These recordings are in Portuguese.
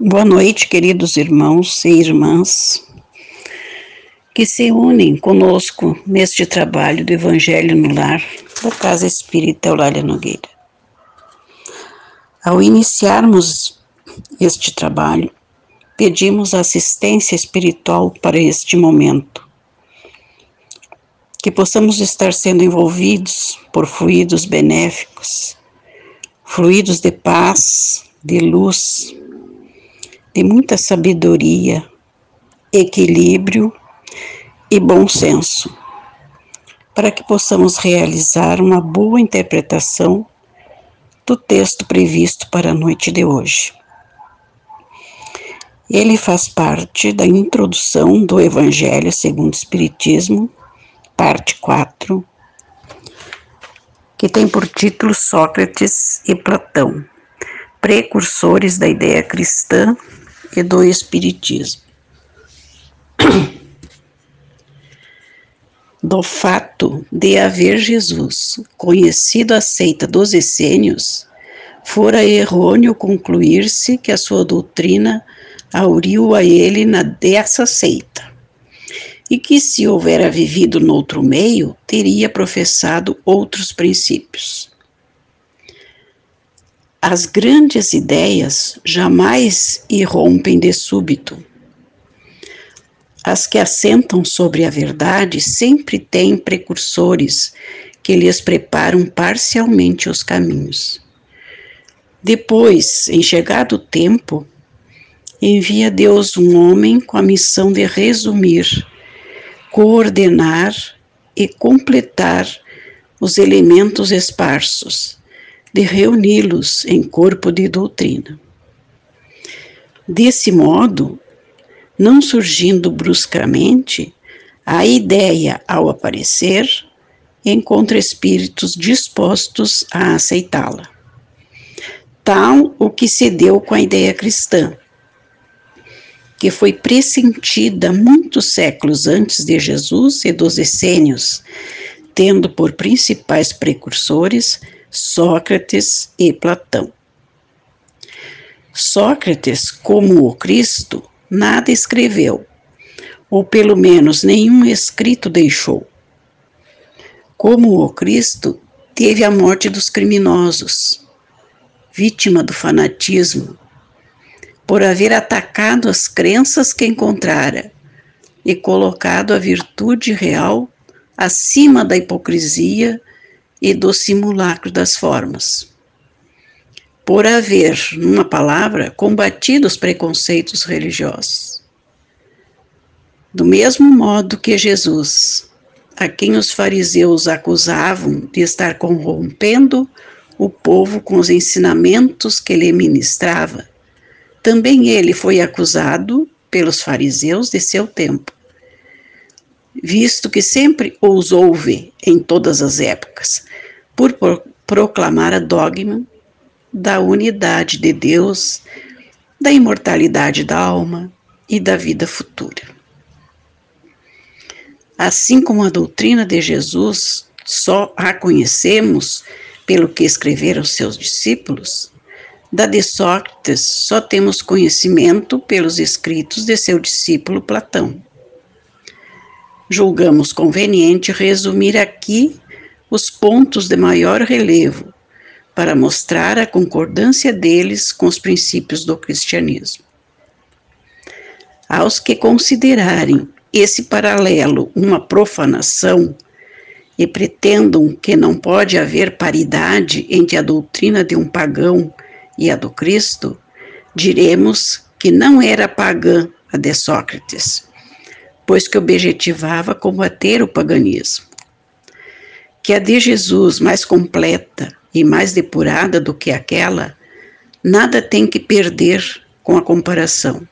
Boa noite, queridos irmãos e irmãs que se unem conosco neste trabalho do Evangelho no Lar da Casa Espírita Eulália Nogueira. Ao iniciarmos este trabalho, pedimos assistência espiritual para este momento, que possamos estar sendo envolvidos por fluidos benéficos, fluidos de paz, de luz, muita sabedoria, equilíbrio e bom senso, para que possamos realizar uma boa interpretação do texto previsto para a noite de hoje. Ele faz parte da introdução do Evangelho segundo o Espiritismo, parte 4, que tem por título Sócrates e Platão, precursores da ideia cristã do Espiritismo. Do fato de haver Jesus conhecido a seita dos essênios, fora errôneo concluir-se que a sua doutrina auriu a ele na dessa seita, e que se houvera vivido noutro meio, teria professado outros princípios. As grandes ideias jamais irrompem de súbito. As que assentam sobre a verdade sempre têm precursores que lhes preparam parcialmente os caminhos. Depois, em chegado o tempo, envia Deus um homem com a missão de resumir, coordenar e completar os elementos esparsos de reuni-los em corpo de doutrina. Desse modo, não surgindo bruscamente, a ideia, ao aparecer, encontra espíritos dispostos a aceitá-la. Tal o que se deu com a ideia cristã, que foi pressentida muitos séculos antes de Jesus e dos essênios, tendo por principais precursores Sócrates e Platão. Sócrates, como o Cristo, nada escreveu, ou pelo menos nenhum escrito deixou. Como o Cristo, teve a morte dos criminosos, vítima do fanatismo, por haver atacado as crenças que encontrara e colocado a virtude real acima da hipocrisia e do simulacro das formas. Por haver, numa palavra, combatido os preconceitos religiosos. Do mesmo modo que Jesus, a quem os fariseus acusavam de estar corrompendo o povo com os ensinamentos que lhe ministrava, também ele foi acusado pelos fariseus de seu tempo visto que sempre os houve em todas as épocas, por proclamar a dogma da unidade de Deus, da imortalidade da alma e da vida futura. Assim como a doutrina de Jesus só a conhecemos pelo que escreveram seus discípulos, da de Sócrates só temos conhecimento pelos escritos de seu discípulo Platão julgamos conveniente resumir aqui os pontos de maior relevo para mostrar a concordância deles com os princípios do cristianismo. Aos que considerarem esse paralelo uma profanação e pretendam que não pode haver paridade entre a doutrina de um pagão e a do Cristo, diremos que não era pagã a de Sócrates, pois que objetivava combater o paganismo. Que a de Jesus, mais completa e mais depurada do que aquela, nada tem que perder com a comparação.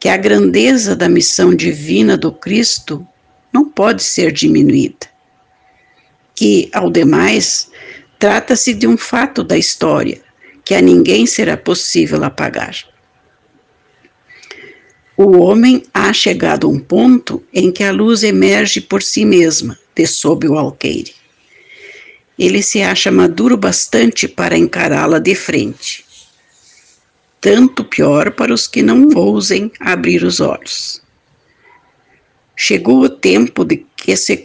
Que a grandeza da missão divina do Cristo não pode ser diminuída. Que, ao demais, trata-se de um fato da história que a ninguém será possível apagar. O homem há chegado a um ponto em que a luz emerge por si mesma, de sob o alqueire. Ele se acha maduro bastante para encará-la de frente. tanto pior para os que não ousem abrir os olhos. Chegou o tempo de, que se,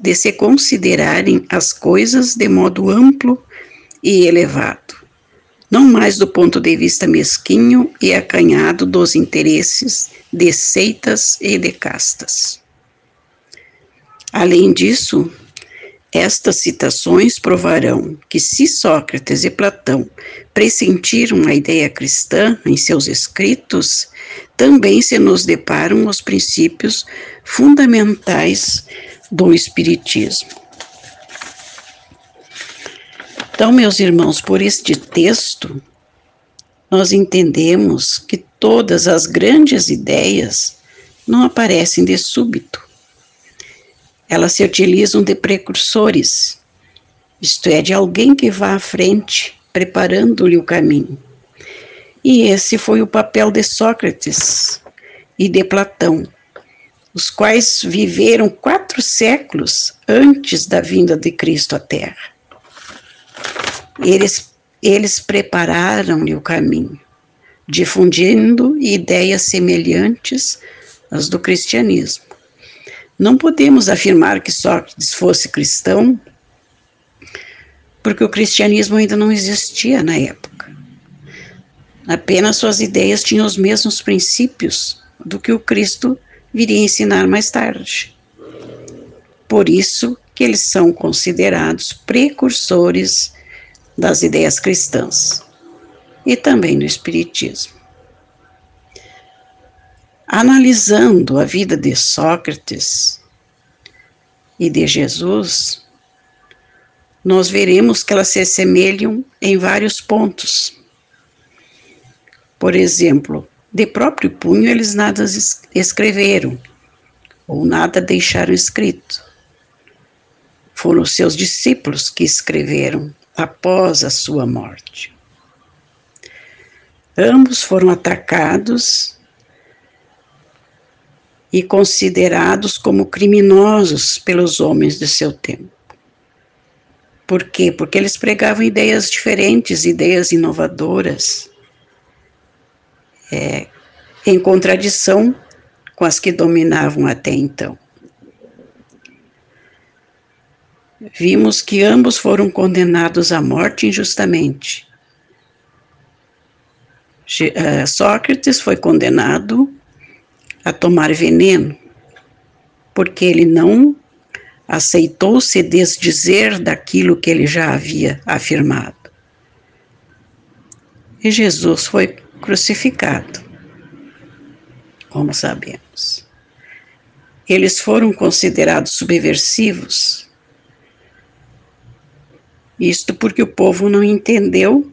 de se considerarem as coisas de modo amplo e elevado, não mais do ponto de vista mesquinho e acanhado dos interesses de seitas e de castas. Além disso, estas citações provarão que, se Sócrates e Platão pressentiram a ideia cristã em seus escritos, também se nos deparam os princípios fundamentais do Espiritismo. Então, meus irmãos, por este texto, nós entendemos que todas as grandes ideias não aparecem de súbito elas se utilizam de precursores, isto é, de alguém que vá à frente, preparando-lhe o caminho. E esse foi o papel de Sócrates e de Platão, os quais viveram quatro séculos antes da vinda de Cristo à Terra. Eles, eles prepararam-lhe o caminho, difundindo ideias semelhantes às do cristianismo. Não podemos afirmar que Sócrates fosse cristão, porque o cristianismo ainda não existia na época. Apenas suas ideias tinham os mesmos princípios do que o Cristo viria ensinar mais tarde. Por isso que eles são considerados precursores das ideias cristãs e também do espiritismo. Analisando a vida de Sócrates e de Jesus, nós veremos que elas se assemelham em vários pontos. Por exemplo, de próprio punho eles nada escreveram, ou nada deixaram escrito. Foram seus discípulos que escreveram após a sua morte. Ambos foram atacados e considerados como criminosos pelos homens de seu tempo. Por quê? Porque eles pregavam ideias diferentes, ideias inovadoras, é, em contradição com as que dominavam até então. Vimos que ambos foram condenados à morte injustamente. Eh, Sócrates foi condenado a tomar veneno, porque ele não aceitou se desdizer daquilo que ele já havia afirmado. E Jesus foi crucificado, como sabemos. Eles foram considerados subversivos, isto porque o povo não entendeu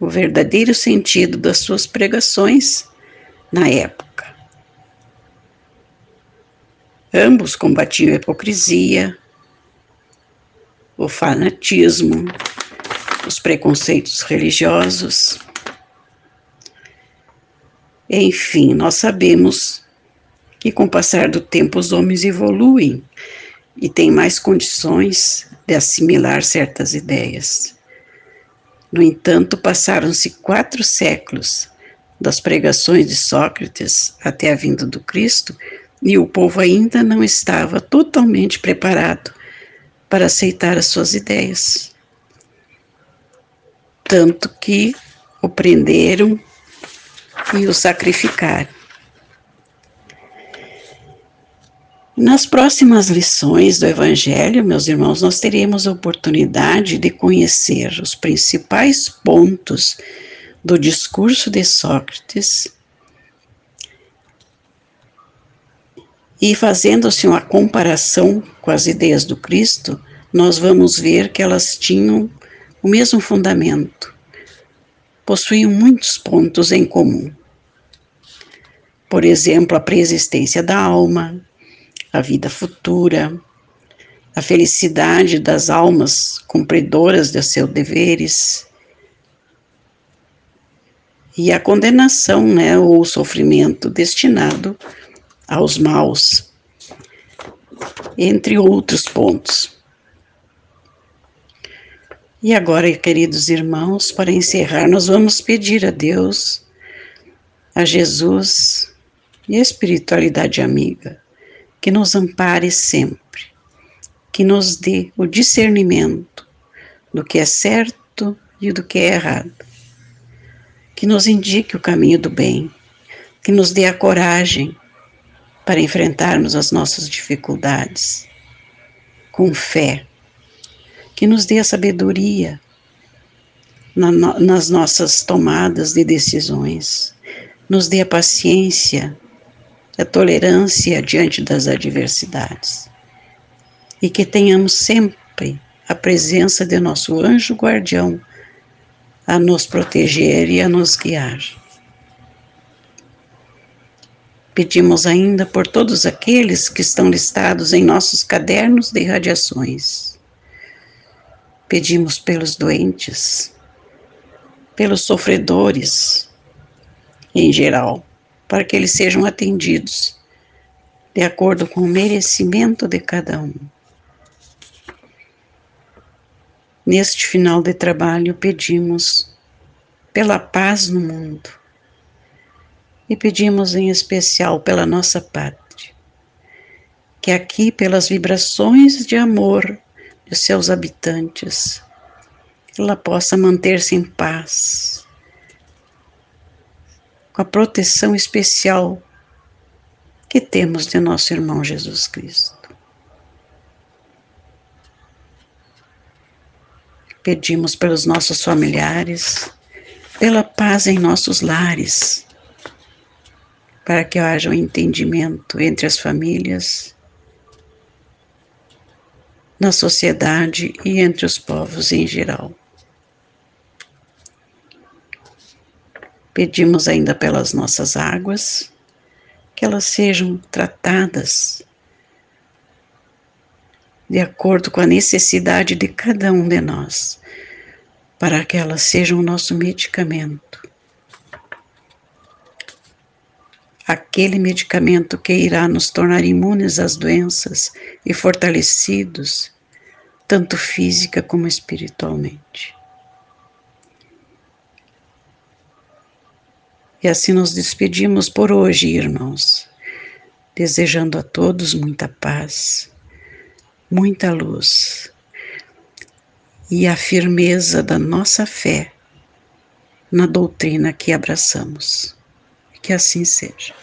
o verdadeiro sentido das suas pregações na época. Ambos combatiam a hipocrisia, o fanatismo, os preconceitos religiosos. Enfim, nós sabemos que com o passar do tempo os homens evoluem e têm mais condições de assimilar certas ideias. No entanto, passaram-se quatro séculos das pregações de Sócrates até a vinda do Cristo e o povo ainda não estava totalmente preparado para aceitar as suas ideias. Tanto que o prenderam e o sacrificaram. Nas próximas lições do Evangelho, meus irmãos, nós teremos a oportunidade de conhecer os principais pontos do discurso de Sócrates E fazendo-se uma comparação com as ideias do Cristo, nós vamos ver que elas tinham o mesmo fundamento, possuíam muitos pontos em comum. Por exemplo, a preexistência da alma, a vida futura, a felicidade das almas cumpridoras de seus deveres e a condenação, né, ou o sofrimento destinado aos maus, entre outros pontos. E agora, queridos irmãos, para encerrar, nós vamos pedir a Deus, a Jesus e a espiritualidade amiga, que nos ampare sempre, que nos dê o discernimento do que é certo e do que é errado, que nos indique o caminho do bem, que nos dê a coragem para enfrentarmos as nossas dificuldades com fé que nos dê a sabedoria na, nas nossas tomadas de decisões, nos dê a paciência, a tolerância diante das adversidades. E que tenhamos sempre a presença de nosso anjo guardião a nos proteger e a nos guiar. Pedimos ainda por todos aqueles que estão listados em nossos cadernos de radiações. Pedimos pelos doentes, pelos sofredores em geral, para que eles sejam atendidos de acordo com o merecimento de cada um. Neste final de trabalho, pedimos pela paz no mundo e pedimos em especial pela nossa pátria, que aqui, pelas vibrações de amor de seus habitantes, ela possa manter-se em paz, com a proteção especial que temos de nosso irmão Jesus Cristo. Pedimos pelos nossos familiares, pela paz em nossos lares, para que haja um entendimento entre as famílias na sociedade e entre os povos em geral. Pedimos ainda pelas nossas águas, que elas sejam tratadas de acordo com a necessidade de cada um de nós, para que elas sejam o nosso medicamento. Aquele medicamento que irá nos tornar imunes às doenças e fortalecidos tanto física como espiritualmente. E assim nos despedimos por hoje, irmãos, desejando a todos muita paz, muita luz e a firmeza da nossa fé na doutrina que abraçamos. Que assim seja.